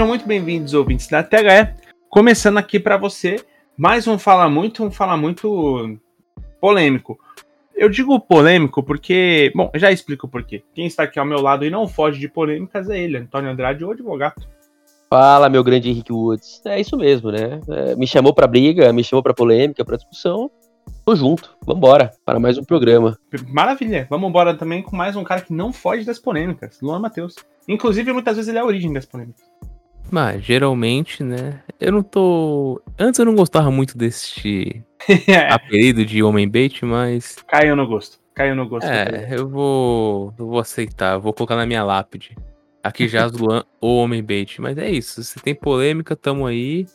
Sejam muito bem-vindos, ouvintes da THE. Começando aqui para você, mais um Fala Muito, um Fala Muito polêmico. Eu digo polêmico porque, bom, já explico por quê. Quem está aqui ao meu lado e não foge de polêmicas é ele, Antônio Andrade, o advogado. Fala, meu grande Henrique Woods. É isso mesmo, né? É, me chamou pra briga, me chamou pra polêmica, pra discussão. Tô junto, vambora, para mais um programa. Maravilha, vamos embora também com mais um cara que não foge das polêmicas, Luan Matheus. Inclusive, muitas vezes ele é a origem das polêmicas. Mas, geralmente, né? Eu não tô. Antes eu não gostava muito desse apelido de homem bait, mas. Caiu no gosto. Caiu no gosto. É, eu vou. Eu vou aceitar, eu vou colocar na minha lápide. Aqui já Luan, o homem bait. Mas é isso. Se tem polêmica, tamo aí.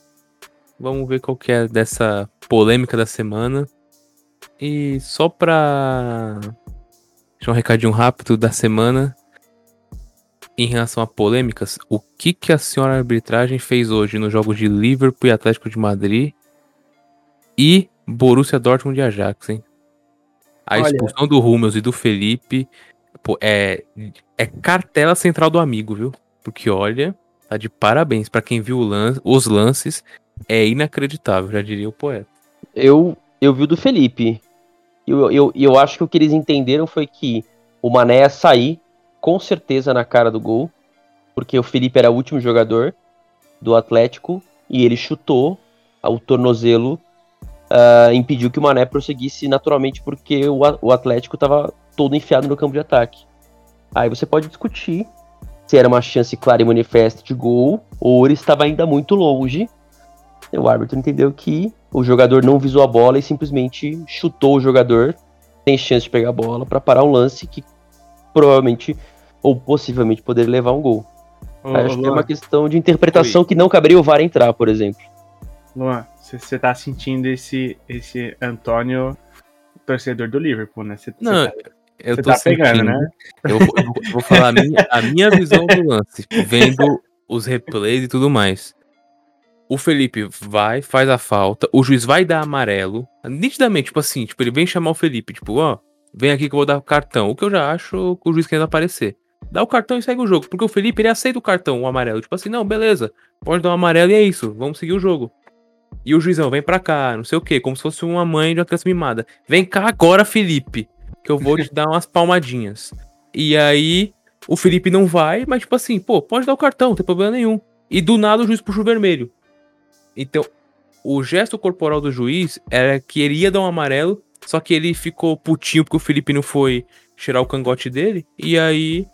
Vamos ver qual que é dessa polêmica da semana. E só pra. Deixa um recadinho rápido da semana em relação a polêmicas, o que, que a senhora arbitragem fez hoje nos jogos de Liverpool e Atlético de Madrid e Borussia Dortmund e Ajax, hein? A Olha. expulsão do Hummels e do Felipe pô, é, é cartela central do amigo, viu? Porque olha, tá de parabéns para quem viu lan os lances, é inacreditável, já diria o poeta. Eu, eu vi o do Felipe. E eu, eu, eu acho que o que eles entenderam foi que o Mané ia sair com certeza na cara do gol, porque o Felipe era o último jogador do Atlético e ele chutou o tornozelo, uh, impediu que o Mané prosseguisse naturalmente porque o, o Atlético estava todo enfiado no campo de ataque. Aí você pode discutir se era uma chance clara e manifesta de gol ou ele estava ainda muito longe. O árbitro entendeu que o jogador não visou a bola e simplesmente chutou o jogador sem chance de pegar a bola para parar um lance que provavelmente ou possivelmente poder levar um gol. Ô, acho Luan, que é uma questão de interpretação Oi. que não caberia o VAR entrar, por exemplo. Luan, você tá sentindo esse, esse Antônio torcedor do Liverpool, né? Cê, não, tá, eu tô tá sentindo, pegando, né? Eu, eu, vou falar a minha, a minha visão do lance, vendo os replays e tudo mais. O Felipe vai, faz a falta, o juiz vai dar amarelo, nitidamente, tipo assim, tipo, ele vem chamar o Felipe, tipo, ó, vem aqui que eu vou dar o cartão. O que eu já acho que o juiz quer aparecer dá o cartão e segue o jogo. Porque o Felipe, ele aceita o cartão, o amarelo. Tipo assim, não, beleza, pode dar um amarelo e é isso, vamos seguir o jogo. E o juizão, vem pra cá, não sei o que, como se fosse uma mãe de uma criança mimada. Vem cá agora, Felipe, que eu vou te dar umas palmadinhas. E aí, o Felipe não vai, mas tipo assim, pô, pode dar o cartão, não tem problema nenhum. E do nada o juiz puxa o vermelho. Então, o gesto corporal do juiz era que ele ia dar um amarelo, só que ele ficou putinho porque o Felipe não foi cheirar o cangote dele. E aí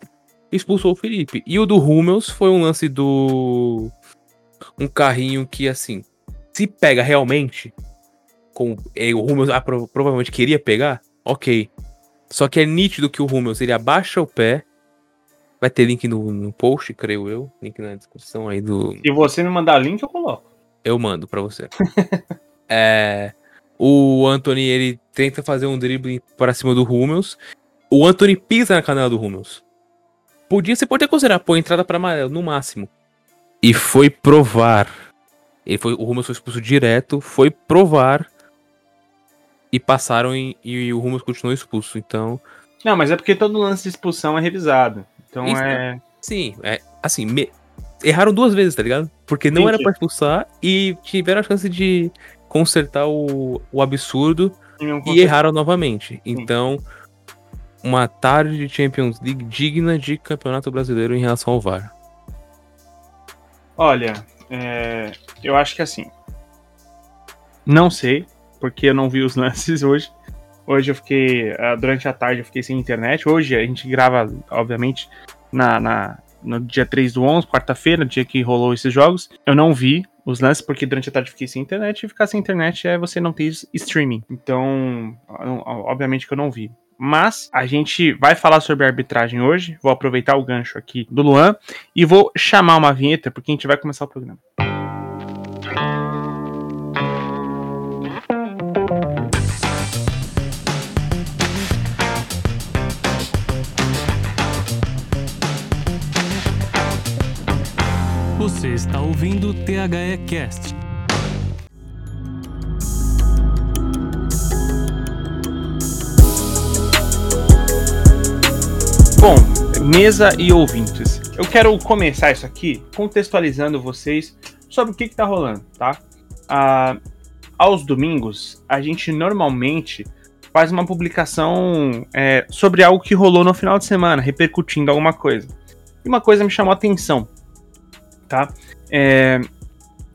expulsou o Felipe. E o do Hummels foi um lance do. Um carrinho que, assim, se pega realmente, com o Hummels ah, provavelmente queria pegar, ok. Só que é nítido que o Hummels ele abaixa o pé. Vai ter link no, no post, creio eu. Link na descrição aí do. Se você me mandar link, eu coloco. Eu mando pra você. é. O Anthony, ele tenta fazer um drible para cima do Hummels. O Anthony pisa na canela do Hummels. Podia, você pode até considerar, pô, entrada para amarelo, no máximo. E foi provar. Ele foi, o Rumus foi expulso direto, foi provar. E passaram em, e o Rumus continuou expulso, então. Não, mas é porque todo lance de expulsão é revisado. Então Isso, é. Sim, é. Assim, me, erraram duas vezes, tá ligado? Porque não era para expulsar e tiveram a chance de consertar o, o absurdo e, e erraram novamente. Então. Uma tarde de Champions League digna de Campeonato Brasileiro em relação ao VAR? Olha, é, eu acho que assim. Não sei, porque eu não vi os lances hoje. Hoje eu fiquei. Ah, durante a tarde eu fiquei sem internet. Hoje a gente grava, obviamente, na, na no dia 3 do 11, quarta-feira, dia que rolou esses jogos. Eu não vi os lances, porque durante a tarde eu fiquei sem internet. E ficar sem internet é você não ter streaming. Então, obviamente que eu não vi. Mas a gente vai falar sobre arbitragem hoje. Vou aproveitar o gancho aqui do Luan e vou chamar uma vinheta porque a gente vai começar o programa. Você está ouvindo o THE Cast Bom, mesa e ouvintes. eu quero começar isso aqui contextualizando vocês sobre o que, está rolando, tá? Ah, aos domingos, a gente normalmente faz uma publicação é, sobre algo que rolou no final de semana, repercutindo alguma coisa. E uma coisa me chamou a atenção, tá? É,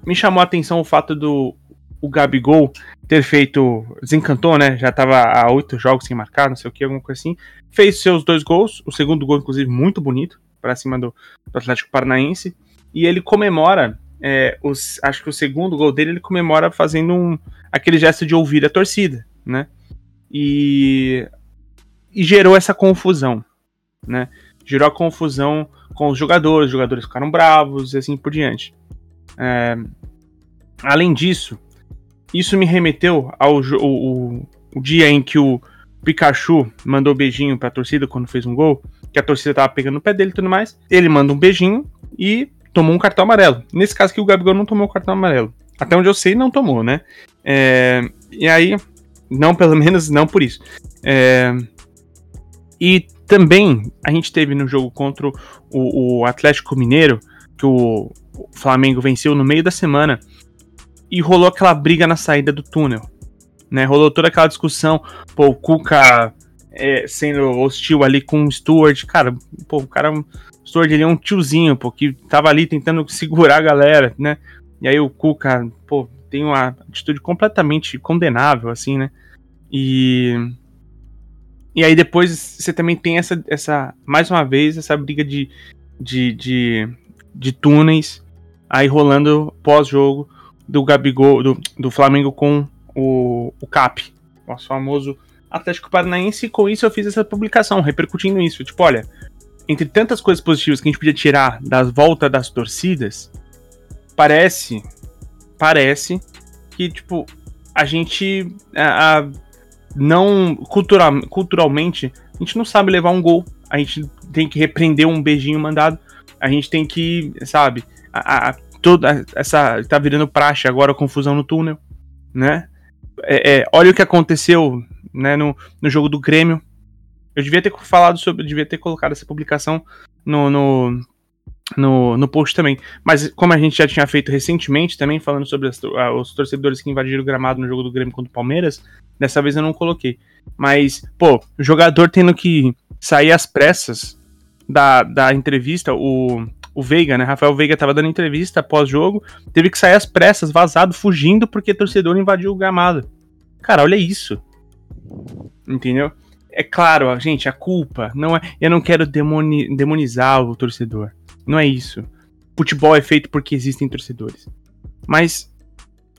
me chamou a atenção o fato do o Gabigol ter feito. Desencantou, né? Já tava há oito jogos sem marcar, não sei o que, alguma coisa assim. Fez seus dois gols, o segundo gol, inclusive, muito bonito, para cima do, do, Atlético Paranaense. E ele comemora. É, os, acho que o segundo gol dele ele comemora fazendo um, aquele gesto de ouvir a torcida, né? E, e gerou essa confusão, né? Gerou a confusão com os jogadores, os jogadores ficaram bravos e assim por diante. É, além disso, isso me remeteu ao o, o dia em que o Pikachu mandou beijinho pra torcida quando fez um gol, que a torcida tava pegando no pé dele e tudo mais. Ele manda um beijinho e tomou um cartão amarelo. Nesse caso aqui, o Gabigol não tomou o cartão amarelo. Até onde eu sei, não tomou, né? É, e aí, não, pelo menos não por isso. É, e também a gente teve no jogo contra o, o Atlético Mineiro, que o Flamengo venceu no meio da semana, e rolou aquela briga na saída do túnel. Né? Rolou toda aquela discussão, pô, o Cuca é, sendo hostil ali com o Stuart. Cara, pô, o cara, o ele é um tiozinho, pô, que tava ali tentando segurar a galera, né? E aí o Cuca, pô, tem uma atitude completamente condenável, assim, né? E. E aí depois você também tem essa, essa mais uma vez, essa briga de, de, de, de túneis aí rolando pós-jogo do Gabigol, do, do Flamengo com o, o CAP, nosso famoso Atlético Paranaense, e com isso eu fiz essa publicação, repercutindo isso. Tipo, olha, entre tantas coisas positivas que a gente podia tirar das voltas das torcidas, parece, parece que, tipo, a gente a, a, não, cultural, culturalmente, a gente não sabe levar um gol, a gente tem que repreender um beijinho mandado, a gente tem que, sabe, a toda essa tá virando praxe agora a confusão no túnel, né? É, é, olha o que aconteceu, né, no, no jogo do Grêmio. Eu devia ter falado sobre, devia ter colocado essa publicação no, no, no, no post também. Mas como a gente já tinha feito recentemente também, falando sobre as, os torcedores que invadiram o gramado no jogo do Grêmio contra o Palmeiras, dessa vez eu não coloquei. Mas, pô, o jogador tendo que sair às pressas da, da entrevista, o, o Veiga, né? Rafael Veiga tava dando entrevista pós-jogo, teve que sair às pressas, vazado, fugindo porque torcedor invadiu o gramado. Cara, olha isso. Entendeu? É claro, gente, a culpa não é. Eu não quero demoni, demonizar o torcedor. Não é isso. Futebol é feito porque existem torcedores. Mas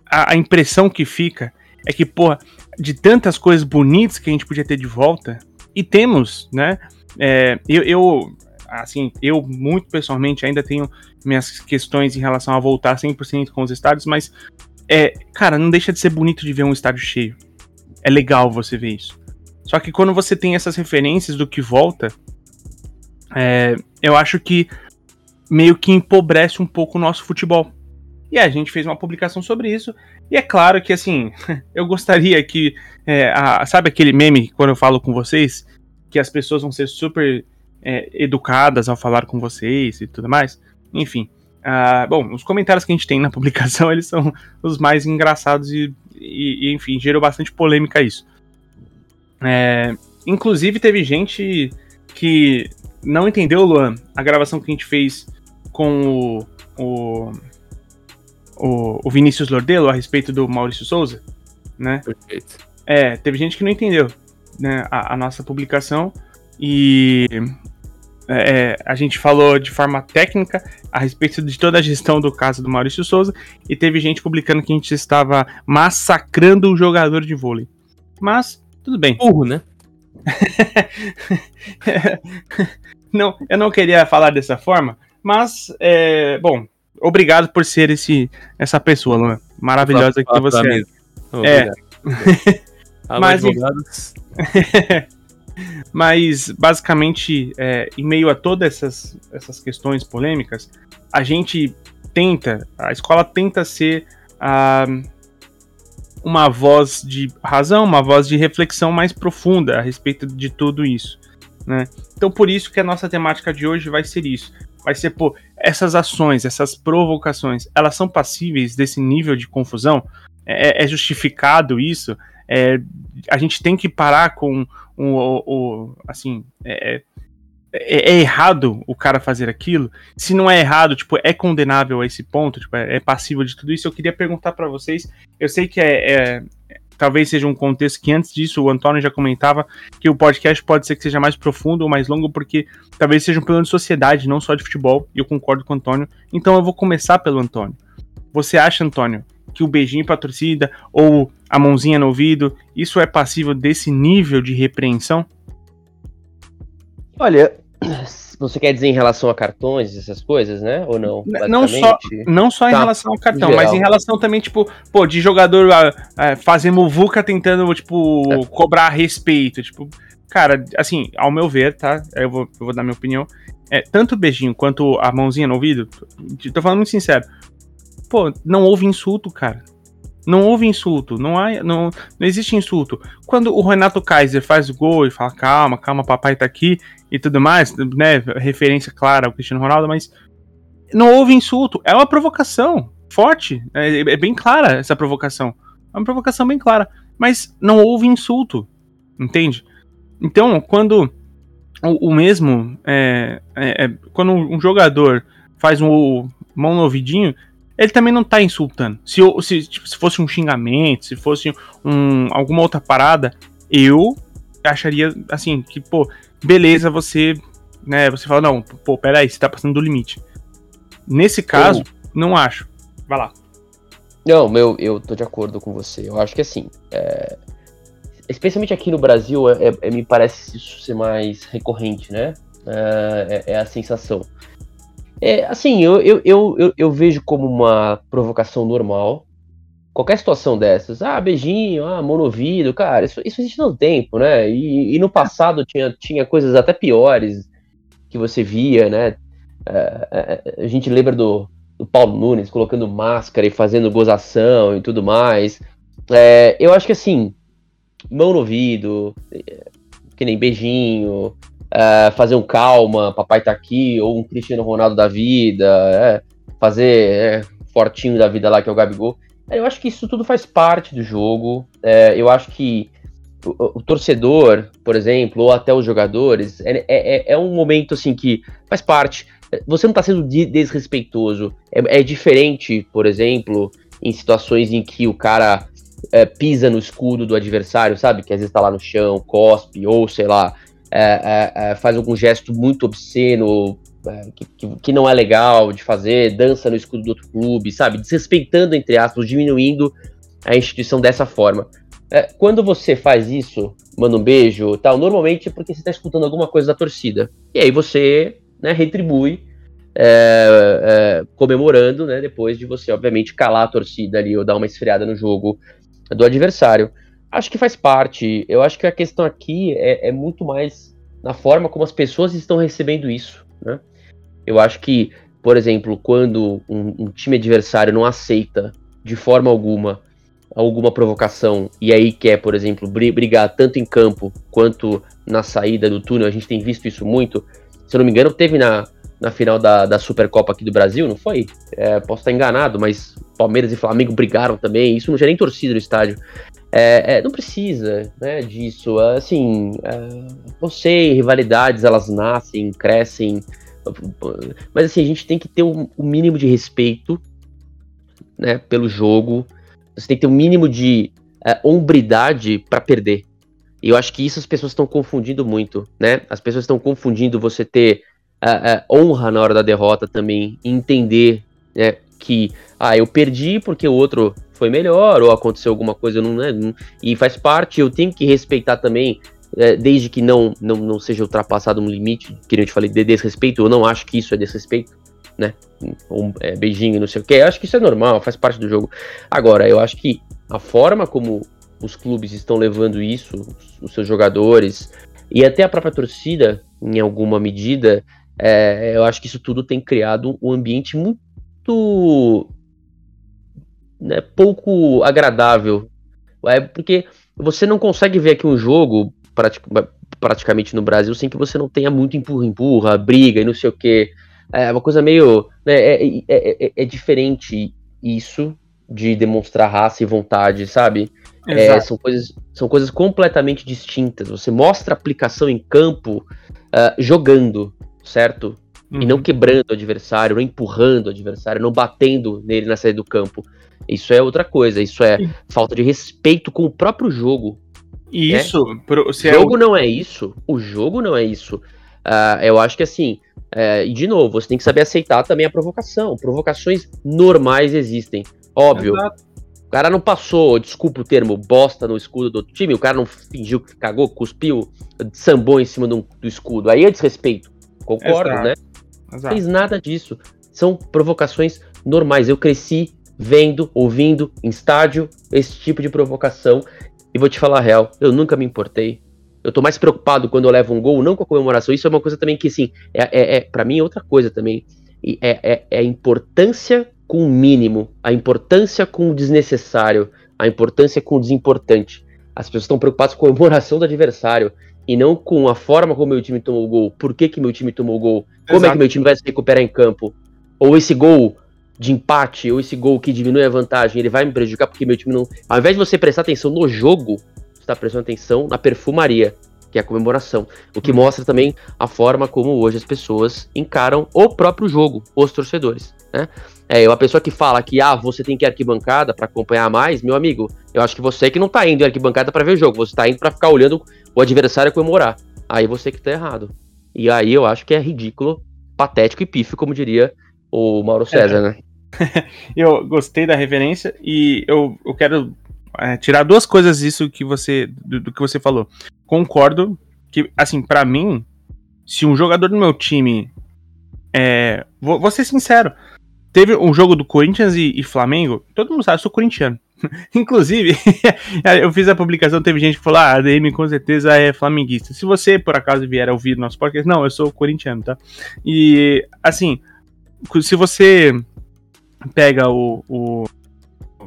a, a impressão que fica é que, porra, de tantas coisas bonitas que a gente podia ter de volta, e temos, né? É, eu, eu, assim, eu muito pessoalmente ainda tenho minhas questões em relação a voltar 100% com os estádios, mas é, cara, não deixa de ser bonito de ver um estádio cheio. É legal você ver isso. Só que quando você tem essas referências do que volta, é, eu acho que meio que empobrece um pouco o nosso futebol. E a gente fez uma publicação sobre isso. E é claro que, assim, eu gostaria que. É, a, sabe aquele meme quando eu falo com vocês? Que as pessoas vão ser super é, educadas ao falar com vocês e tudo mais. Enfim. Uh, bom, os comentários que a gente tem na publicação, eles são os mais engraçados e, e, e enfim, gerou bastante polêmica isso. É, inclusive, teve gente que não entendeu, Luan, a gravação que a gente fez com o, o, o, o Vinícius Lordelo a respeito do Maurício Souza, né? Perfeito. É, teve gente que não entendeu né, a, a nossa publicação e é, a gente falou de forma técnica a respeito de toda a gestão do caso do Maurício Souza e teve gente publicando que a gente estava massacrando o jogador de vôlei. Mas, tudo bem. Burro, né? não, eu não queria falar dessa forma, mas, é, bom, obrigado por ser esse, essa pessoa, Luan. Maravilhosa que você é. é. mas, Mas, basicamente, é, em meio a todas essas, essas questões polêmicas, a gente tenta, a escola tenta ser uma voz de razão, uma voz de reflexão mais profunda a respeito de tudo isso. Né? Então, por isso que a nossa temática de hoje vai ser isso. vai ser, pô, essas ações, essas provocações, elas são passíveis desse nível de confusão? É, é justificado isso? É, a gente tem que parar com o, o, o assim, é, é, é, errado o cara fazer aquilo? Se não é errado, tipo, é condenável a esse ponto, tipo, é, é passível de tudo isso? Eu queria perguntar para vocês. Eu sei que é, é, talvez seja um contexto que antes disso o Antônio já comentava que o podcast pode ser que seja mais profundo ou mais longo, porque talvez seja um plano de sociedade, não só de futebol, e eu concordo com o Antônio. Então eu vou começar pelo Antônio. Você acha, Antônio, que o beijinho pra torcida ou a mãozinha no ouvido, isso é passível desse nível de repreensão? Olha, você quer dizer em relação a cartões, essas coisas, né? Ou não? Não só, não só em tá, relação ao cartão, mas em relação também, tipo, pô, de jogador uh, uh, fazer muvuca tentando, tipo, é. cobrar respeito. Tipo, cara, assim, ao meu ver, tá? Eu vou, eu vou dar minha opinião. É, tanto o beijinho quanto a mãozinha no ouvido, tô falando muito sincero. Pô, não houve insulto, cara. Não houve insulto, não, há, não, não existe insulto. Quando o Renato Kaiser faz o gol e fala, calma, calma, papai tá aqui e tudo mais, né? Referência clara ao Cristiano Ronaldo, mas não houve insulto. É uma provocação forte. É, é bem clara essa provocação. É uma provocação bem clara. Mas não houve insulto. Entende? Então, quando o, o mesmo. É, é, é quando um jogador faz um mão no ouvidinho, ele também não tá insultando. Se, se, tipo, se fosse um xingamento, se fosse um, alguma outra parada, eu acharia assim, que, pô, beleza, você, né, você fala, não, pô, peraí, você tá passando do limite. Nesse caso, eu... não acho. Vai lá. Não, meu, eu tô de acordo com você. Eu acho que assim, é... especialmente aqui no Brasil, é, é, me parece isso ser mais recorrente, né? É, é, é a sensação. É, assim, eu, eu, eu, eu, vejo como uma provocação normal. Qualquer situação dessas, ah, beijinho, ah, monovido, cara, isso, isso existe no tempo, né? E, e no passado tinha, tinha coisas até piores que você via, né? É, é, a gente lembra do, do Paulo Nunes colocando máscara e fazendo gozação e tudo mais. É, eu acho que assim, mão no ouvido, que nem beijinho, é, fazer um calma, papai tá aqui, ou um Cristiano Ronaldo da vida, é, fazer é, fortinho da vida lá, que é o Gabigol. É, eu acho que isso tudo faz parte do jogo. É, eu acho que o, o, torcedor, por exemplo, ou até os jogadores, é, é, é, um momento assim que faz parte. Você não está sendo desrespeitoso. É, diferente, por exemplo, em situações em que o cara pisa no escudo do adversário, sabe? Que às vezes está lá no chão, cospe, ou sei lá, é, é, é, faz algum gesto muito obsceno, é, que, que, que, não é legal de fazer, dança no escudo do outro clube, sabe? Desrespeitando, entre aspas, diminuindo a instituição dessa forma. É, quando você faz isso, manda um beijo tal, normalmente é porque você está escutando alguma coisa da torcida. E aí você né, retribui, é, comemorando, né, depois de você, obviamente, calar a torcida ali ou dar uma esfriada no jogo do adversário. Acho que faz parte. Eu acho que a questão aqui é, é muito mais na forma como as pessoas estão recebendo isso. Né? Eu acho que, por exemplo, quando um, um time adversário não aceita de forma alguma alguma provocação e aí quer, por exemplo, brigar tanto em campo quanto na saída do túnel, a gente tem visto isso muito. Se eu não me engano, teve na, na final da, da Supercopa aqui do Brasil, não foi? É, posso estar enganado, mas Palmeiras e Flamengo brigaram também. Isso não tinha nem torcida no estádio. É, é, não precisa né, disso. Assim, é, eu sei, rivalidades elas nascem, crescem, mas assim, a gente tem que ter o um, um mínimo de respeito né, pelo jogo. Você tem que ter um mínimo de é, hombridade para perder. E eu acho que isso as pessoas estão confundindo muito, né? As pessoas estão confundindo você ter é, honra na hora da derrota também, entender né, que ah, eu perdi porque o outro foi melhor, ou aconteceu alguma coisa, não, né, e faz parte, eu tenho que respeitar também, é, desde que não, não, não seja ultrapassado um limite, que eu te falei, de desrespeito, eu não acho que isso é desrespeito, né, um é, beijinho, não sei o que, acho que isso é normal, faz parte do jogo. Agora, eu acho que a forma como os clubes estão levando isso, os seus jogadores, e até a própria torcida, em alguma medida, é, eu acho que isso tudo tem criado um ambiente muito né, pouco agradável. É porque você não consegue ver aqui um jogo praticamente no Brasil sem que você não tenha muito empurra-empurra, briga e não sei o que. é uma coisa meio. Né, é, é, é, é diferente isso de demonstrar raça e vontade, sabe? É, são, coisas, são coisas completamente distintas. Você mostra a aplicação em campo uh, jogando, certo? Uhum. E não uhum. quebrando o adversário, não empurrando o adversário, não batendo nele na saída do campo. Isso é outra coisa, isso é falta de respeito com o próprio jogo. E né? isso, o jogo é o... não é isso. O jogo não é isso. Uh, eu acho que assim, é, e de novo, você tem que saber aceitar também a provocação. Provocações normais existem. Óbvio. Exato. O cara não passou, desculpa o termo, bosta no escudo do outro time, o cara não fingiu que cagou, cuspiu, sambou em cima do, do escudo. Aí é desrespeito. Concordo, Exato. né? Exato. Fez nada disso. São provocações normais. Eu cresci vendo, ouvindo em estádio esse tipo de provocação. E vou te falar a real, eu nunca me importei. Eu tô mais preocupado quando eu levo um gol, não com a comemoração. Isso é uma coisa também que, assim, é, é, é para mim é outra coisa também. É, é, é a importância com o mínimo, a importância com o desnecessário, a importância com o desimportante. As pessoas estão preocupadas com a comemoração do adversário e não com a forma como meu time tomou o gol, por que, que meu time tomou o gol, como Exato. é que meu time vai se recuperar em campo. Ou esse gol de empate, ou esse gol que diminui a vantagem, ele vai me prejudicar porque meu time não. Ao invés de você prestar atenção no jogo, você está prestando atenção na perfumaria, que é a comemoração. O que uhum. mostra também a forma como hoje as pessoas encaram o próprio jogo, os torcedores. Né? É, uma pessoa que fala que ah, você tem que ir arquibancada para acompanhar mais, meu amigo, eu acho que você que não tá indo em arquibancada para ver o jogo, você tá indo para ficar olhando o adversário comemorar. Aí você que tá errado. E aí eu acho que é ridículo, patético e pífio, como diria o Mauro César, é. né? eu gostei da referência e eu, eu quero é, tirar duas coisas disso que você do, do, que você falou. Concordo que, assim, para mim, se um jogador do meu time é, vou, vou ser sincero, Teve um jogo do Corinthians e, e Flamengo. Todo mundo sabe, eu sou corintiano. Inclusive, eu fiz a publicação, teve gente que falou: ah, a DM com certeza é flamenguista. Se você, por acaso, vier ouvir nosso podcast, não, eu sou corintiano, tá? E, assim, se você pega o, o,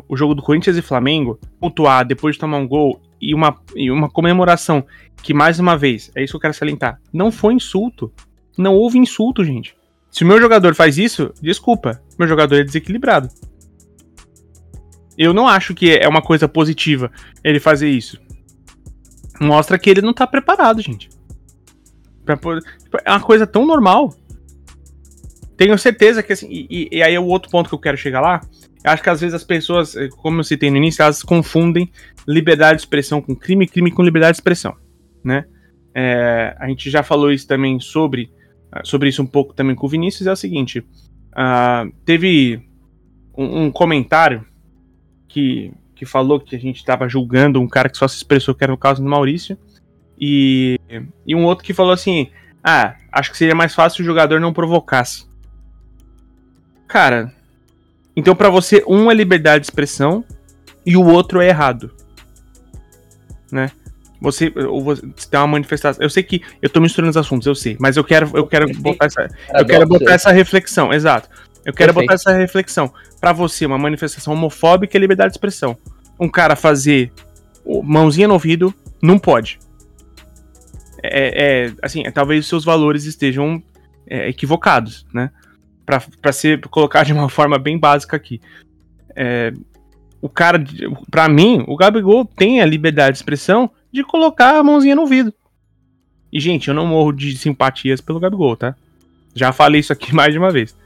o jogo do Corinthians e Flamengo, pontuar depois de tomar um gol e uma, e uma comemoração que, mais uma vez, é isso que eu quero salientar, não foi insulto. Não houve insulto, gente. Se o meu jogador faz isso, desculpa, meu jogador é desequilibrado. Eu não acho que é uma coisa positiva ele fazer isso. Mostra que ele não tá preparado, gente. É uma coisa tão normal. Tenho certeza que assim. E, e, aí é o outro ponto que eu quero chegar lá. Eu acho que às vezes as pessoas, eh, como eu citei no início, elas confundem liberdade de expressão com crime, crime com liberdade de expressão, né? É, a gente já falou isso também sobre ah, sobre isso um pouco também com o Vinícius, é o seguinte: uh, teve um, um, comentário que, que falou que a gente estava julgando um cara que só se expressou, que era o caso do Maurício, e, e um outro que falou assim: ah, acho que seria mais fácil se o jogador não provocasse. Cara, então para você, um é liberdade de expressão e o outro é errado. Né? Você, ou você tem uma manifestação. Eu sei que eu tô misturando os assuntos, eu sei, mas eu quero, eu quero botar essa, eu quero botar essa reflexão, exato. Eu quero Perfeito. botar essa reflexão. Para você, uma manifestação homofóbica é liberdade de expressão. Um cara fazer mãozinha no ouvido não pode. É, é assim, é, talvez os seus valores estejam é, equivocados, né? Para ser colocar de uma forma bem básica aqui. É, o cara, para mim, o Gabigol tem a liberdade de expressão de colocar a mãozinha no ouvido. E, gente, eu não morro de simpatias pelo Gabigol, tá? Já falei isso aqui mais de uma vez.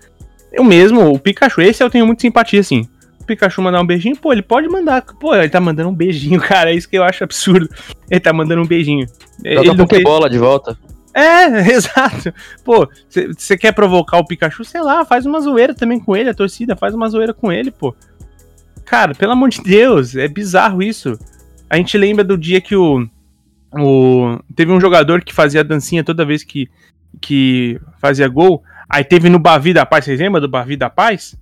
Eu mesmo, o Pikachu, esse eu tenho muita simpatia, assim. O Pikachu mandar um beijinho, pô, ele pode mandar. Pô, ele tá mandando um beijinho, cara. É isso que eu acho absurdo. Ele tá mandando um beijinho. Joga ele Pokébola fez... de volta. É, exato. Pô, você quer provocar o Pikachu? Sei lá, faz uma zoeira também com ele, a torcida, faz uma zoeira com ele, pô. Cara, pelo amor de Deus, é bizarro isso. A gente lembra do dia que o, o. Teve um jogador que fazia dancinha toda vez que, que fazia gol. Aí teve no Bavi da Paz, vocês lembram do Bavi da Paz?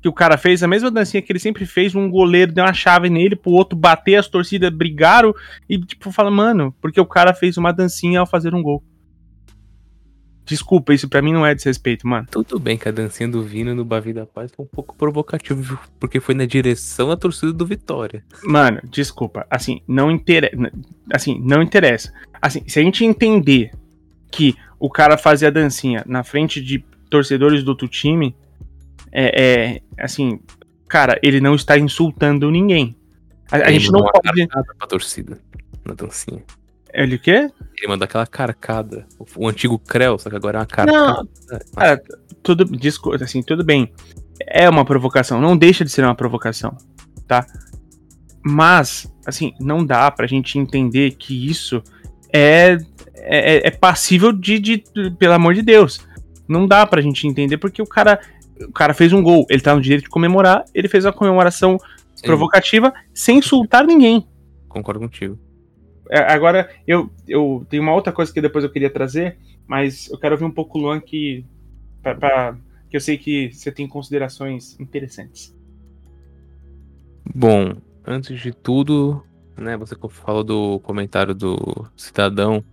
Que o cara fez a mesma dancinha que ele sempre fez, um goleiro deu uma chave nele pro outro bater, as torcidas brigaram e, tipo, fala, mano, porque o cara fez uma dancinha ao fazer um gol. Desculpa, isso pra mim não é desrespeito, mano. Tudo bem que a dancinha do Vino no Bavi da Paz foi um pouco provocativo, porque foi na direção da torcida do Vitória. Mano, desculpa. Assim, não interessa. Assim, não interessa. Assim, se a gente entender que o cara fazia a dancinha na frente de torcedores do outro time, é, é assim, cara, ele não está insultando ninguém. A, a gente não pode. Pra torcida na dancinha. Ele o quê? Ele mandou aquela carcada. O, antigo Creu, só que agora é uma carcada. Não, cara, tudo, assim, tudo bem. É uma provocação, não deixa de ser uma provocação, tá? Mas, assim, não dá pra gente entender que isso é, é, é passível de, de, pelo amor de Deus. Não dá pra gente entender porque o cara, o cara fez um gol, ele tá no direito de comemorar, ele fez a comemoração Sim. provocativa sem insultar ninguém. Concordo contigo. É, agora, eu, eu tenho uma outra coisa que depois eu queria trazer, mas eu quero ouvir um pouco o Luan que, pra, pra, que eu sei que você tem considerações interessantes. Bom, antes de tudo, né, você falou do comentário do cidadão.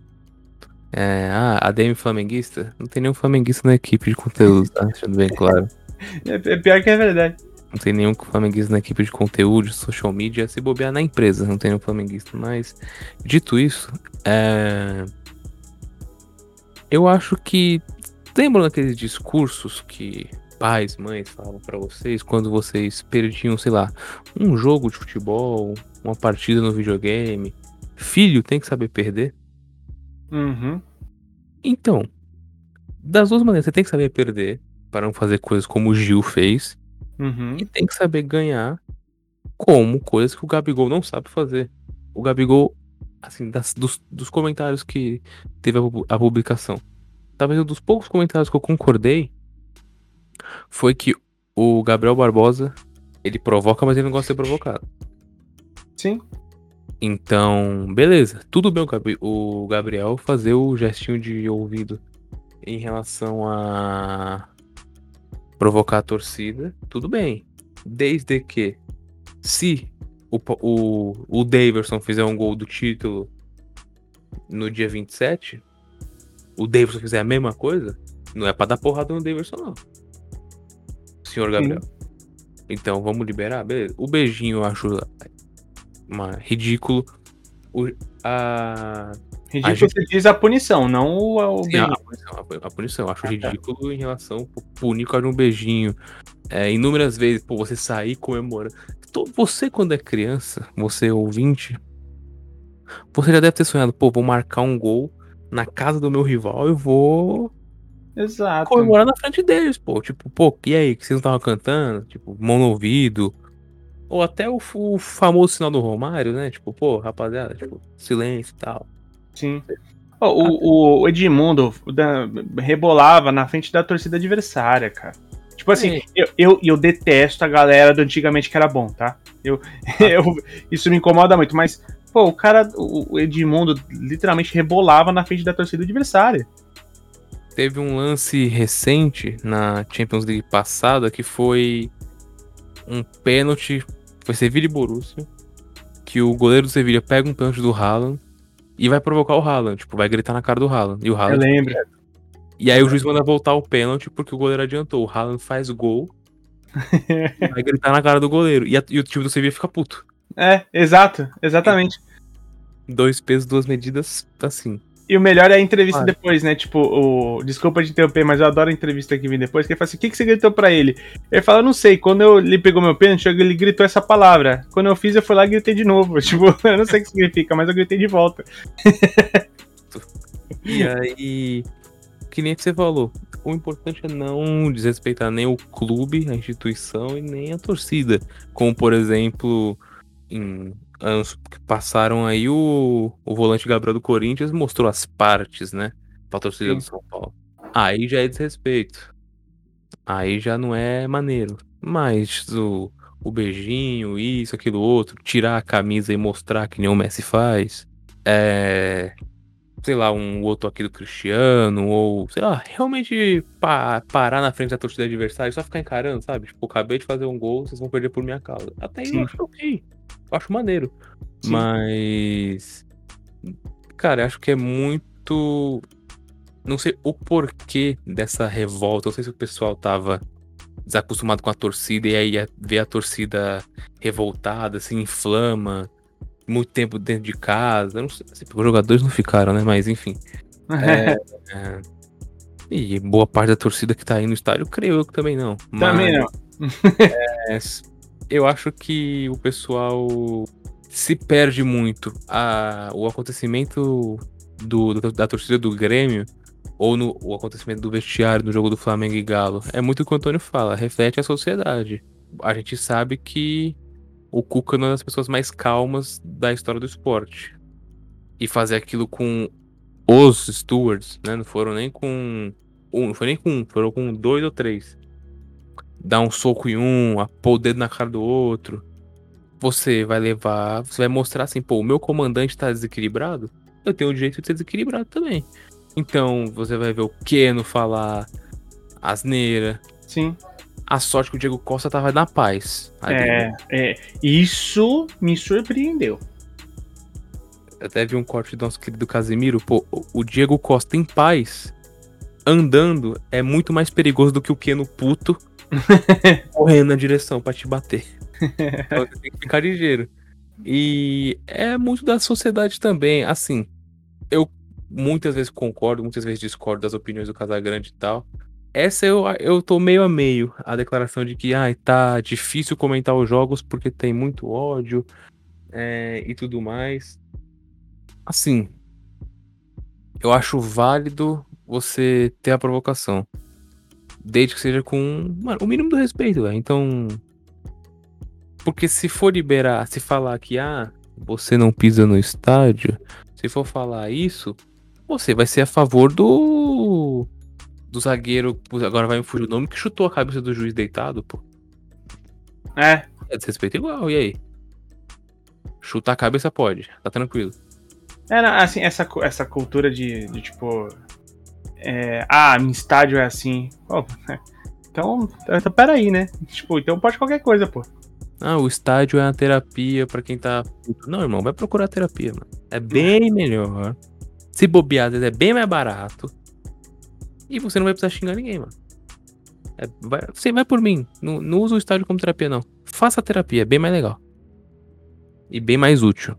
É, ah, a DM flamenguista? Não tem nenhum flamenguista na equipe de conteúdo, tá? Deixando bem claro. é, é pior que é verdade. Não tem nenhum flamenguista na equipe de conteúdo, social media, se bobear na empresa, não tem nenhum flamenguista. Mas, dito isso, é... eu acho que. Lembram daqueles discursos que pais, mães falavam para vocês quando vocês perdiam, sei lá, um jogo de futebol, uma partida no videogame? Filho tem que saber perder? Uhum. Então, das duas maneiras, você tem que saber perder para não fazer coisas como o Gil fez Uhum. E tem que saber ganhar como coisas que o Gabigol não sabe fazer. O Gabigol, assim, das, dos, dos comentários que teve a, a publicação, talvez um dos poucos comentários que eu concordei foi que o Gabriel Barbosa, ele provoca, mas ele não gosta de ser provocado. Sim. Então, beleza. Tudo bem o Gabriel fazer o gestinho de ouvido em relação a provocar a torcida, tudo bem. Desde que, se o, o, o Daverson fizer um gol do título no dia 27, o Daverson fizer a mesma coisa, não é pra dar porrada no Daverson, não. Senhor Gabriel. Sim. Então, vamos liberar? Beleza. O beijinho eu acho uma, ridículo. O, a, Ridículo gente... você diz a punição, não o, o Sim, a, punição, a, punição. Eu acho ah, tá. ridículo tá. em relação a punir com um beijinho. É, inúmeras vezes, pô, você sair comemorando. Você, quando é criança, você ouvinte, você já deve ter sonhado, pô, vou marcar um gol na casa do meu rival e vou. Exato. Comemorar na frente deles, pô. Tipo, pô, e aí, que vocês não estavam cantando? Tipo, mão no ouvido. Ou até o, o, famoso sinal do Romário, né? Tipo, pô, rapaziada, tipo, silêncio e tal. Sim. Oh, o, o, Edmundo da, rebolava na frente da torcida adversária, cara. Tipo assim, é. eu, eu, eu, detesto a galera do antigamente que era bom, tá? Eu, eu, isso me incomoda muito, mas, pô, o cara, o Edmundo literalmente rebolava na frente da torcida adversária. Teve um lance recente na Champions League passada que foi um pênalti, foi Sevilla e Borussia, que o goleiro do Sevilla pega um pênalti do Haaland e vai provocar o Haaland, tipo, vai gritar na cara do Haaland. E o Haaland. Eu lembro. E aí o juiz manda voltar o pênalti porque o goleiro adiantou. O Haaland faz gol. vai gritar na cara do goleiro. E, a, e o time do Sevilla fica puto. É, exato, exatamente. Dois pesos, duas medidas, assim. E o melhor é a entrevista depois, né? Tipo, o. Desculpa de interromper, mas eu adoro a entrevista que vem depois. Que ele fala assim: o que, que você gritou pra ele? Ele fala: não sei. Quando eu, ele pegou meu pênalti, ele gritou essa palavra. Quando eu fiz, eu fui lá e gritei de novo. Tipo, eu não sei o que significa, mas eu gritei de volta. e aí. Que nem você falou. O importante é não desrespeitar nem o clube, a instituição e nem a torcida. Como, por exemplo, em anos que passaram aí, o, o volante Gabriel do Corinthians mostrou as partes, né? Pra torcida do São Paulo. Aí já é desrespeito. Aí já não é maneiro. Mas o, o beijinho, isso, aquilo outro, tirar a camisa e mostrar que nem o Messi faz. É. Sei lá, um outro aqui do Cristiano, ou, sei lá, realmente pa parar na frente da torcida adversária e só ficar encarando, sabe? Tipo, acabei de fazer um gol, vocês vão perder por minha causa. Até aí Sim. eu acho ok. Eu acho maneiro. Sim. Mas. Cara, acho que é muito. Não sei o porquê dessa revolta. Não sei se o pessoal tava desacostumado com a torcida e aí ver a torcida revoltada, se inflama, muito tempo dentro de casa. Não sei, os jogadores não ficaram, né? Mas enfim. É, é, E boa parte da torcida que tá aí no estádio, creio eu que também não. Também não. é, eu acho que o pessoal se perde muito. A, o acontecimento do, da torcida do Grêmio ou no, o acontecimento do vestiário no jogo do Flamengo e Galo é muito o que o Antônio fala, reflete a sociedade. A gente sabe que o Cuca é uma das pessoas mais calmas da história do esporte. E fazer aquilo com os stewards, né? Não foram nem com um, não foi nem com um, foram com dois ou três. Dar um soco em um, pôr o dedo na cara do outro. Você vai levar, você vai mostrar assim, pô, o meu comandante tá desequilibrado, eu tenho o direito de ser desequilibrado também. Então, você vai ver o Keno falar asneira. Sim. A sorte que o Diego Costa tava na paz. É, é, isso me surpreendeu. Até vi um corte do nosso querido Casemiro. Pô, o Diego Costa em paz, andando, é muito mais perigoso do que o Keno puto correndo na direção para te bater. Então você tem que ficar ligeiro. E é muito da sociedade também. Assim, eu muitas vezes concordo, muitas vezes discordo das opiniões do Casagrande e tal. Essa eu, eu tô meio a meio. A declaração de que ah, tá difícil comentar os jogos porque tem muito ódio é, e tudo mais. Assim, eu acho válido você ter a provocação. Desde que seja com mano, o mínimo do respeito, véio. Então. Porque se for liberar, se falar que ah, você não pisa no estádio, se for falar isso, você vai ser a favor do. Do zagueiro. Agora vai me fugir o nome que chutou a cabeça do juiz deitado, pô. É. É desrespeito igual, e aí? Chutar a cabeça pode, tá tranquilo. É, assim, essa, essa cultura de, de tipo. É, ah, meu estádio é assim. Oh, então, então, peraí, né? Tipo, então pode qualquer coisa, pô. Ah, o estádio é uma terapia para quem tá. Não, irmão, vai procurar terapia, mano. É bem melhor. Se bobear, é bem mais barato. E você não vai precisar xingar ninguém, mano. É, vai, você vai por mim. Não, não usa o estádio como terapia, não. Faça a terapia, é bem mais legal. E bem mais útil.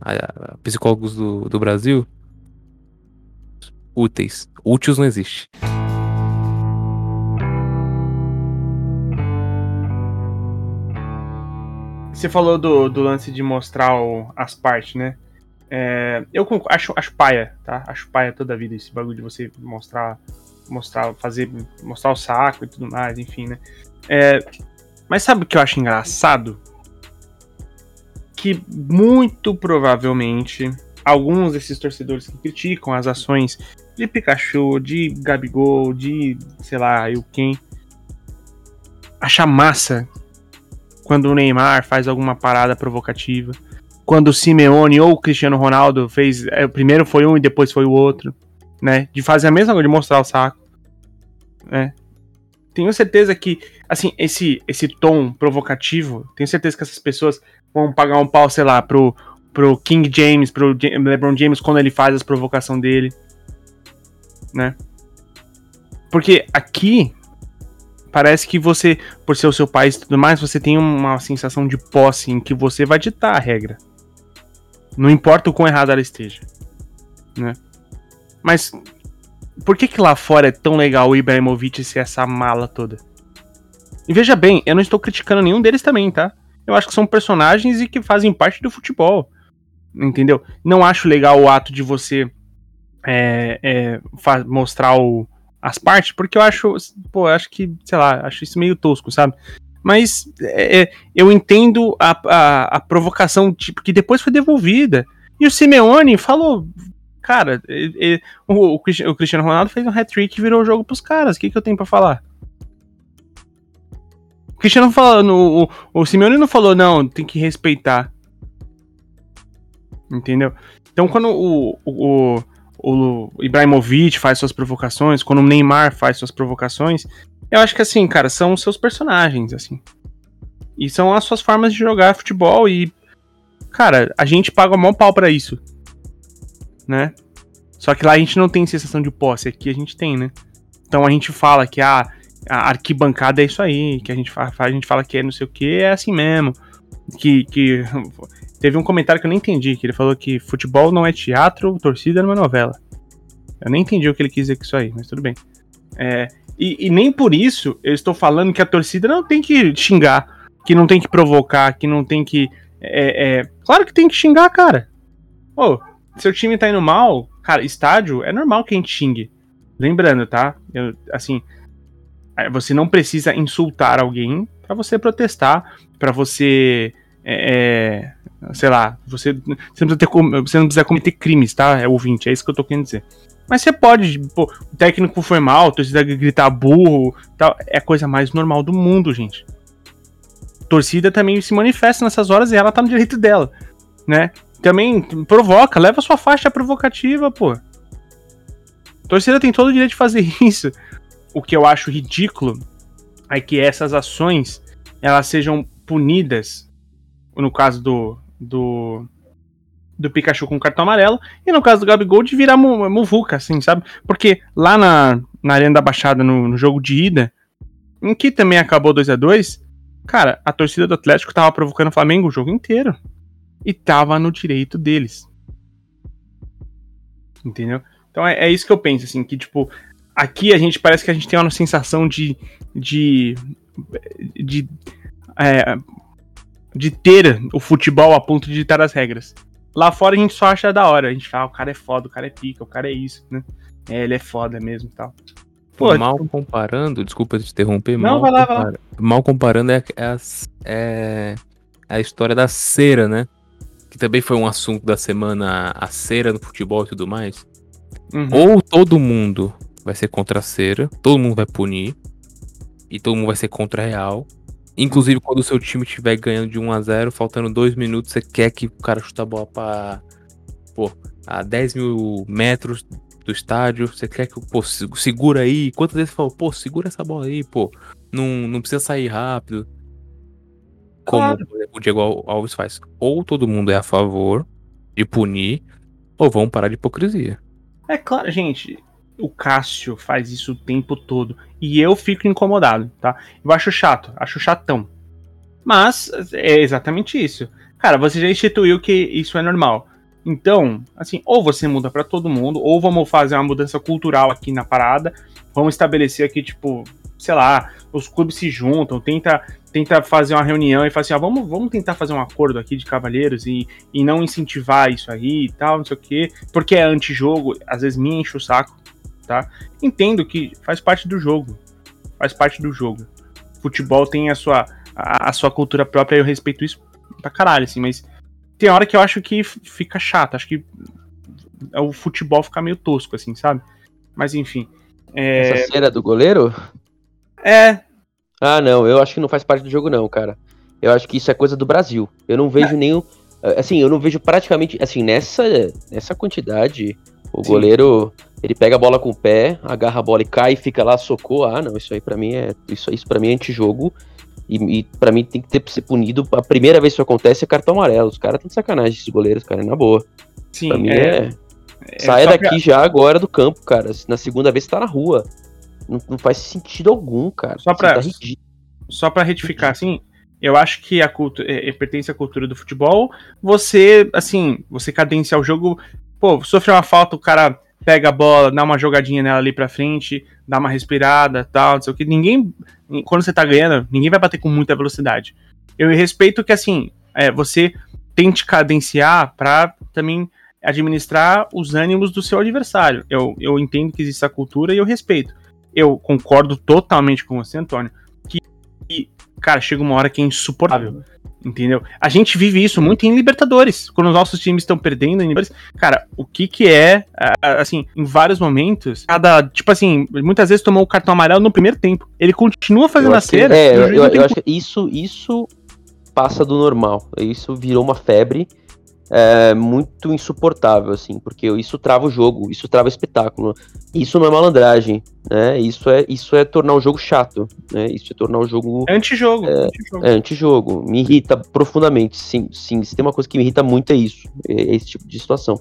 A, a, psicólogos do, do Brasil. Úteis. Úteis não existe. Você falou do, do lance de mostrar o, as partes, né? É, eu acho, acho paia, tá? Acho paia toda a vida esse bagulho de você mostrar, mostrar, fazer, mostrar o saco e tudo mais, enfim, né? É, mas sabe o que eu acho engraçado? Que muito provavelmente alguns desses torcedores que criticam as ações de Pikachu, de Gabigol, de sei lá, eu quem, acha massa quando o Neymar faz alguma parada provocativa quando o Simeone ou o Cristiano Ronaldo fez. É, primeiro foi um e depois foi o outro. Né? De fazer a mesma coisa, de mostrar o saco. Né? Tenho certeza que, assim, esse, esse tom provocativo, tenho certeza que essas pessoas vão pagar um pau, sei lá, pro, pro King James, pro LeBron James quando ele faz as provocações dele. Né? Porque aqui parece que você, por ser o seu país e tudo mais, você tem uma sensação de posse em que você vai ditar a regra. Não importa o quão errado ela esteja. Né? Mas por que que lá fora é tão legal o Ibrahimovic ser essa mala toda? E veja bem, eu não estou criticando nenhum deles também, tá? Eu acho que são personagens e que fazem parte do futebol. Entendeu? Não acho legal o ato de você é, é, mostrar o, as partes, porque eu acho, pô, eu acho que, sei lá, acho isso meio tosco, sabe? mas é, é, eu entendo a, a, a, provocação, tipo, que depois foi devolvida. E o Simeone falou, cara, o, o, Cristiano Ronaldo fez um hat-trick e virou o jogo pros caras, o que, que eu tenho para falar? O Cristiano falou, o, o Simeone não falou, não, tem que respeitar. Entendeu? Então quando o, o, o Ibrahimovic faz suas provocações, quando o Neymar faz suas provocações, eu acho que assim, cara, são os seus personagens, assim. E são as suas formas de jogar futebol e. Cara, a gente paga o maior pau pra isso. Né? Só que lá a gente não tem sensação de posse, aqui a gente tem, né? Então a gente fala que ah, a arquibancada é isso aí, que a gente fala, a gente fala que é não sei o que, é assim mesmo. Que, que. Teve um comentário que eu nem entendi, que ele falou que futebol não é teatro, torcida é uma novela. Eu nem entendi o que ele quis dizer com isso aí, mas tudo bem. É, e, e, nem por isso eu estou falando que a torcida não tem que xingar, que não tem que provocar, que não tem que. É, é... Claro que tem que xingar, cara. Pô, seu time tá indo mal, cara, estádio é normal que a gente xingue. Lembrando, tá? Eu, assim, é, você não precisa insultar alguém para você protestar, para você. É, é, sei lá, você, você, não ter, você não precisa cometer crimes, tá? É ouvinte, é isso que eu tô querendo dizer. Mas você pode, pô, o técnico foi mal, torcida gritar burro, tal, é a coisa mais normal do mundo, gente. Torcida também se manifesta nessas horas e ela tá no direito dela, né? Também provoca, leva sua faixa provocativa, pô. Torcida tem todo o direito de fazer isso. O que eu acho ridículo é que essas ações elas sejam punidas, no caso do, do do Pikachu com cartão amarelo, e no caso do Gabigol de virar muvuca, assim, sabe? Porque lá na, na Arena da Baixada, no, no jogo de ida, em que também acabou 2 a 2 cara, a torcida do Atlético tava provocando o Flamengo o jogo inteiro. E tava no direito deles. Entendeu? Então é, é isso que eu penso, assim, que tipo, aqui a gente parece que a gente tem uma sensação de. de. de. É, de ter o futebol a ponto de ditar as regras. Lá fora a gente só acha da hora. A gente fala, ah, o cara é foda, o cara é pica, o cara é isso, né? É, ele é foda mesmo e tal. Pô, mal tipo... comparando, desculpa te interromper, Não, mal, vai lá, compara... vai lá. mal comparando é, é, a, é a história da cera, né? Que também foi um assunto da semana, a cera no futebol e tudo mais. Uhum. Ou todo mundo vai ser contra a cera, todo mundo vai punir, e todo mundo vai ser contra a real, Inclusive, quando o seu time estiver ganhando de 1 a 0 faltando 2 minutos, você quer que o cara chuta a bola pra. Pô, a 10 mil metros do estádio, você quer que, pô, segura aí. Quantas vezes você falou, pô, segura essa bola aí, pô. Não, não precisa sair rápido. Como claro. o Diego Alves faz. Ou todo mundo é a favor de punir, ou vão parar de hipocrisia. É claro, gente o Cássio faz isso o tempo todo. E eu fico incomodado, tá? Eu acho chato, acho chatão. Mas é exatamente isso. Cara, você já instituiu que isso é normal. Então, assim, ou você muda para todo mundo, ou vamos fazer uma mudança cultural aqui na parada. Vamos estabelecer aqui, tipo, sei lá, os clubes se juntam, tenta, tenta fazer uma reunião e fala assim, ó, vamos, vamos tentar fazer um acordo aqui de cavalheiros e, e não incentivar isso aí e tal, não sei o quê, porque é antijogo, às vezes me enche o saco, tá? Entendo que faz parte do jogo. Faz parte do jogo. Futebol tem a sua, a, a sua cultura própria e eu respeito isso pra caralho, assim, mas tem hora que eu acho que fica chato. Acho que o futebol fica meio tosco, assim, sabe? Mas enfim. É... Essa cera do goleiro? É. Ah, não, eu acho que não faz parte do jogo, não, cara. Eu acho que isso é coisa do Brasil. Eu não vejo é. nenhum. Assim, eu não vejo praticamente. Assim, nessa, nessa quantidade, o Sim. goleiro ele pega a bola com o pé, agarra a bola e cai e fica lá, socou. Ah, não, isso aí para mim é. Isso, isso para mim é antijogo. E, e para mim tem que ter, ser punido. A primeira vez que isso acontece é cartão amarelo. Os caras estão de sacanagem, esses goleiros, cara, na boa. Sim, pra mim é. é... é Saia daqui pra... já agora do campo, cara. Na segunda vez você tá na rua. Não, não faz sentido algum, cara. Só pra, tá só pra retificar, assim, eu acho que a cultura é, é, pertence à cultura do futebol. Você, assim, você cadenciar o jogo. Pô, sofreu uma falta, o cara pega a bola, dá uma jogadinha nela ali pra frente, dá uma respirada, tal, não sei o que. Ninguém, quando você tá ganhando, ninguém vai bater com muita velocidade. Eu respeito que, assim, é, você tente cadenciar pra também administrar os ânimos do seu adversário. Eu, eu entendo que existe essa cultura e eu respeito. Eu concordo totalmente com você, Antônio, que, que cara, chega uma hora que é insuportável. Entendeu? A gente vive isso muito em Libertadores. Quando os nossos times estão perdendo em Libertadores. Cara, o que que é, assim, em vários momentos, cada, tipo assim, muitas vezes tomou o cartão amarelo no primeiro tempo. Ele continua fazendo a cera. É, eu, eu, eu acho que isso, isso passa do normal. Isso virou uma febre é, muito insuportável, assim, porque isso trava o jogo, isso trava o espetáculo. Isso não é malandragem, né? Isso é, isso é tornar o jogo chato, né? Isso é tornar o jogo. É antijogo. É, antijogo. É antijogo. Me irrita profundamente, sim, sim. Se tem uma coisa que me irrita muito é isso, é esse tipo de situação.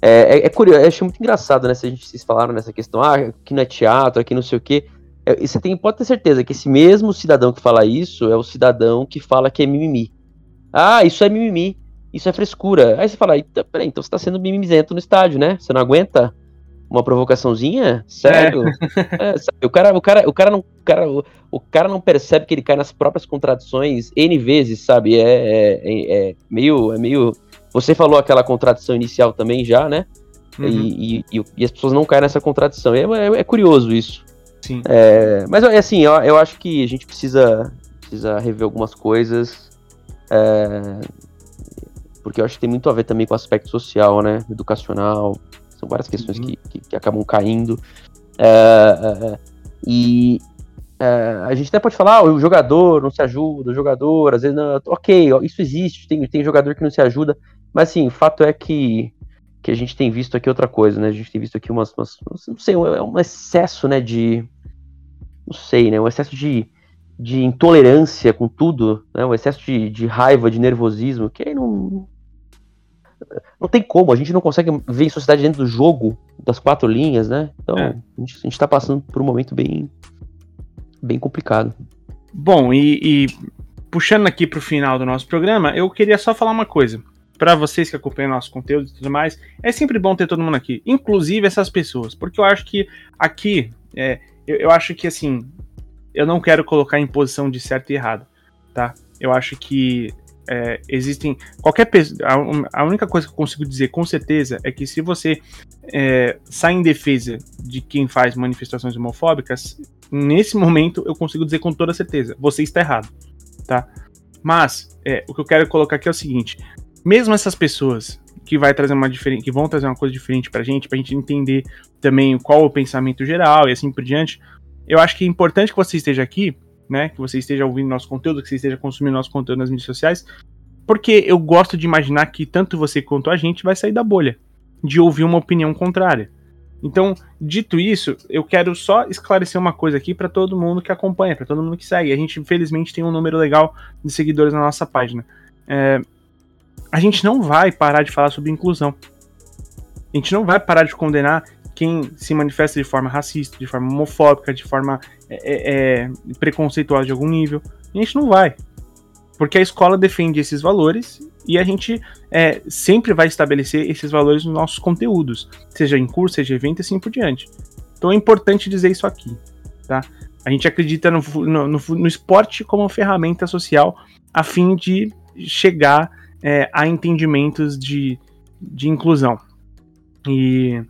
É, é, é curioso, eu achei muito engraçado, né? Se a gente vocês falaram nessa questão, ah, aqui não é teatro, aqui não sei o quê. É, você tem, pode ter certeza que esse mesmo cidadão que fala isso é o cidadão que fala que é mimimi. Ah, isso é mimimi isso é frescura. Aí você fala, peraí, então você tá sendo mimizento no estádio, né? Você não aguenta uma provocaçãozinha? Sério? É. É, o, cara, o, cara, o, cara não, o, cara, o, cara não percebe que ele cai nas próprias contradições N vezes, sabe? É, é, é, é meio, é meio. Você falou aquela contradição inicial também já, né? Uhum. E, e, e, as pessoas não caem nessa contradição. É, é, é curioso isso. Sim. É, mas assim, eu, eu acho que a gente precisa, precisa rever algumas coisas. É, porque eu acho que tem muito a ver também com o aspecto social, né? Educacional. São várias questões uhum. que, que, que, acabam caindo. É, é, é e é, a gente até pode falar, ah, o jogador não se ajuda, o jogador, às vezes, não, ok, isso existe, tem, tem jogador que não se ajuda, mas assim, o fato é que, que a gente tem visto aqui outra coisa, né? A gente tem visto aqui umas, umas não sei, é um excesso, né, de, não sei, né, um excesso de, de intolerância com tudo, né, um excesso de, de raiva, de nervosismo, que aí não, não tem como, a gente não consegue ver em sociedade dentro do jogo das quatro linhas, né? Então, é. a, gente, a gente tá passando por um momento bem, bem complicado. Bom, e, e puxando aqui pro final do nosso programa, eu queria só falar uma coisa. Para vocês que acompanham nosso conteúdo e tudo mais, é sempre bom ter todo mundo aqui, inclusive essas pessoas, porque eu acho que aqui, é, eu, eu acho que assim, eu não quero colocar em posição de certo e errado, tá? Eu acho que é, existem. Qualquer pessoa. A, única coisa que eu consigo dizer com certeza é que se você é, sai em defesa de quem faz manifestações homofóbicas, nesse momento eu consigo dizer com toda certeza: você está errado. Tá? Mas é, o que eu quero colocar aqui é o seguinte: mesmo essas pessoas que vai trazer uma diferente, que vão trazer uma coisa diferente pra gente, pra gente entender também qual o pensamento geral e assim por diante, eu acho que é importante que você esteja aqui né? Que você esteja ouvindo nosso conteúdo, que você esteja consumindo nosso conteúdo nas mídias sociais. Porque eu gosto de imaginar que tanto você quanto a gente vai sair da bolha de ouvir uma opinião contrária. Então, dito isso, eu quero só esclarecer uma coisa aqui para todo mundo que acompanha, para todo mundo que segue. A gente, infelizmente, tem um número legal de seguidores na nossa página. É, a gente não vai parar de falar sobre inclusão. A gente não vai parar de condenar quem se manifesta de forma racista, de forma homofóbica, de forma é, é, é, preconceituosa de algum nível. A gente não vai. Porque a escola defende esses valores e a gente é, sempre vai estabelecer esses valores nos nossos conteúdos, seja em curso, seja evento e assim por diante. Então é importante dizer isso aqui, tá? A gente acredita no, no, no, no esporte como ferramenta social a fim de chegar é, a entendimentos de, de inclusão. E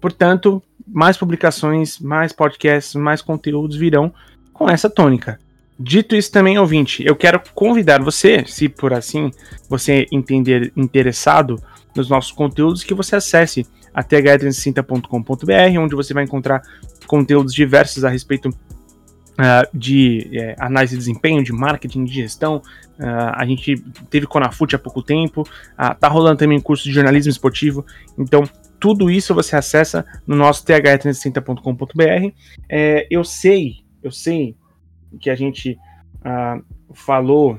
Portanto, mais publicações, mais podcasts, mais conteúdos virão com essa tônica. Dito isso também, ouvinte, eu quero convidar você, se por assim você entender interessado nos nossos conteúdos, que você acesse a th360.com.br, onde você vai encontrar conteúdos diversos a respeito uh, de uh, análise de desempenho, de marketing, de gestão. Uh, a gente teve Conafute há pouco tempo, uh, tá rolando também curso de jornalismo esportivo, então tudo isso você acessa no nosso th360.com.br. É, eu sei, eu sei que a gente uh, falou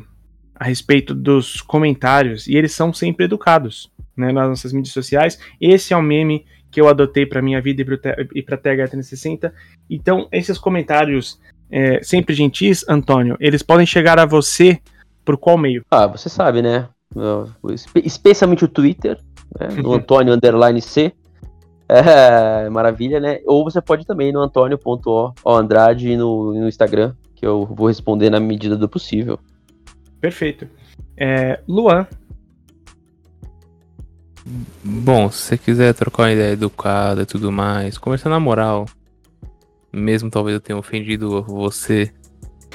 a respeito dos comentários e eles são sempre educados né, nas nossas mídias sociais. Esse é o meme que eu adotei para minha vida e para a TH360. Então, esses comentários é, sempre gentis, Antônio, eles podem chegar a você por qual meio? Ah, você sabe, né? Especialmente o Twitter, né, no Antônio Underline C. É, maravilha, né? Ou você pode também no Antônio.andrade no, no Instagram, que eu vou responder na medida do possível. Perfeito. É, Luan. Bom, se você quiser trocar uma ideia educada e tudo mais, conversar na moral, mesmo talvez eu tenha ofendido você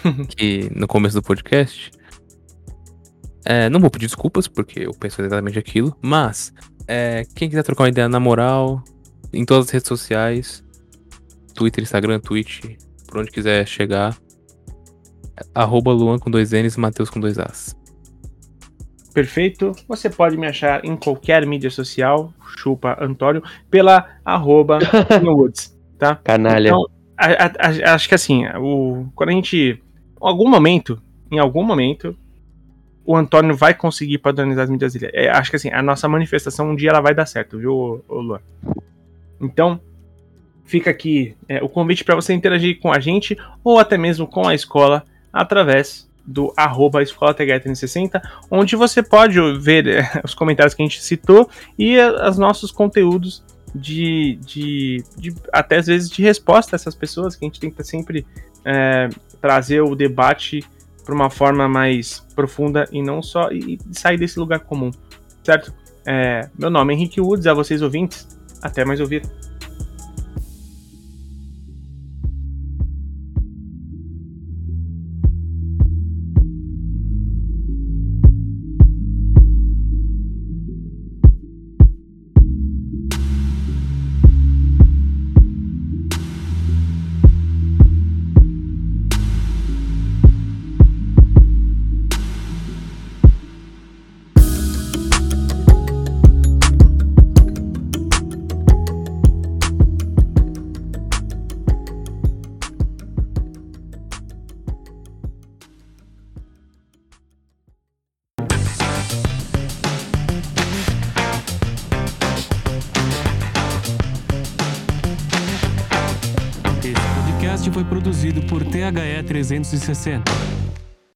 que no começo do podcast, é, não vou pedir desculpas, porque eu penso exatamente aquilo, mas é, quem quiser trocar uma ideia na moral, em todas as redes sociais, Twitter, Instagram, Twitch, por onde quiser chegar, arroba Luan com dois N's, Matheus com dois As. Perfeito. Você pode me achar em qualquer mídia social, chupa Antônio, pela arroba Woods, tá? Canalha. Então, a, a, a, acho que assim, o, quando a gente. Em algum momento, em algum momento, o Antônio vai conseguir padronizar as mídias dele. É, acho que assim, a nossa manifestação um dia ela vai dar certo, viu, Luan? Então, fica aqui é, o convite para você interagir com a gente ou até mesmo com a escola através do arroba escola 360 onde você pode ver é, os comentários que a gente citou e é, os nossos conteúdos de, de, de, até às vezes de resposta a essas pessoas, que a gente tenta sempre é, trazer o debate para uma forma mais profunda e não só e sair desse lugar comum, certo? É, meu nome é Henrique Woods, a vocês ouvintes, até mais ouvir. 360.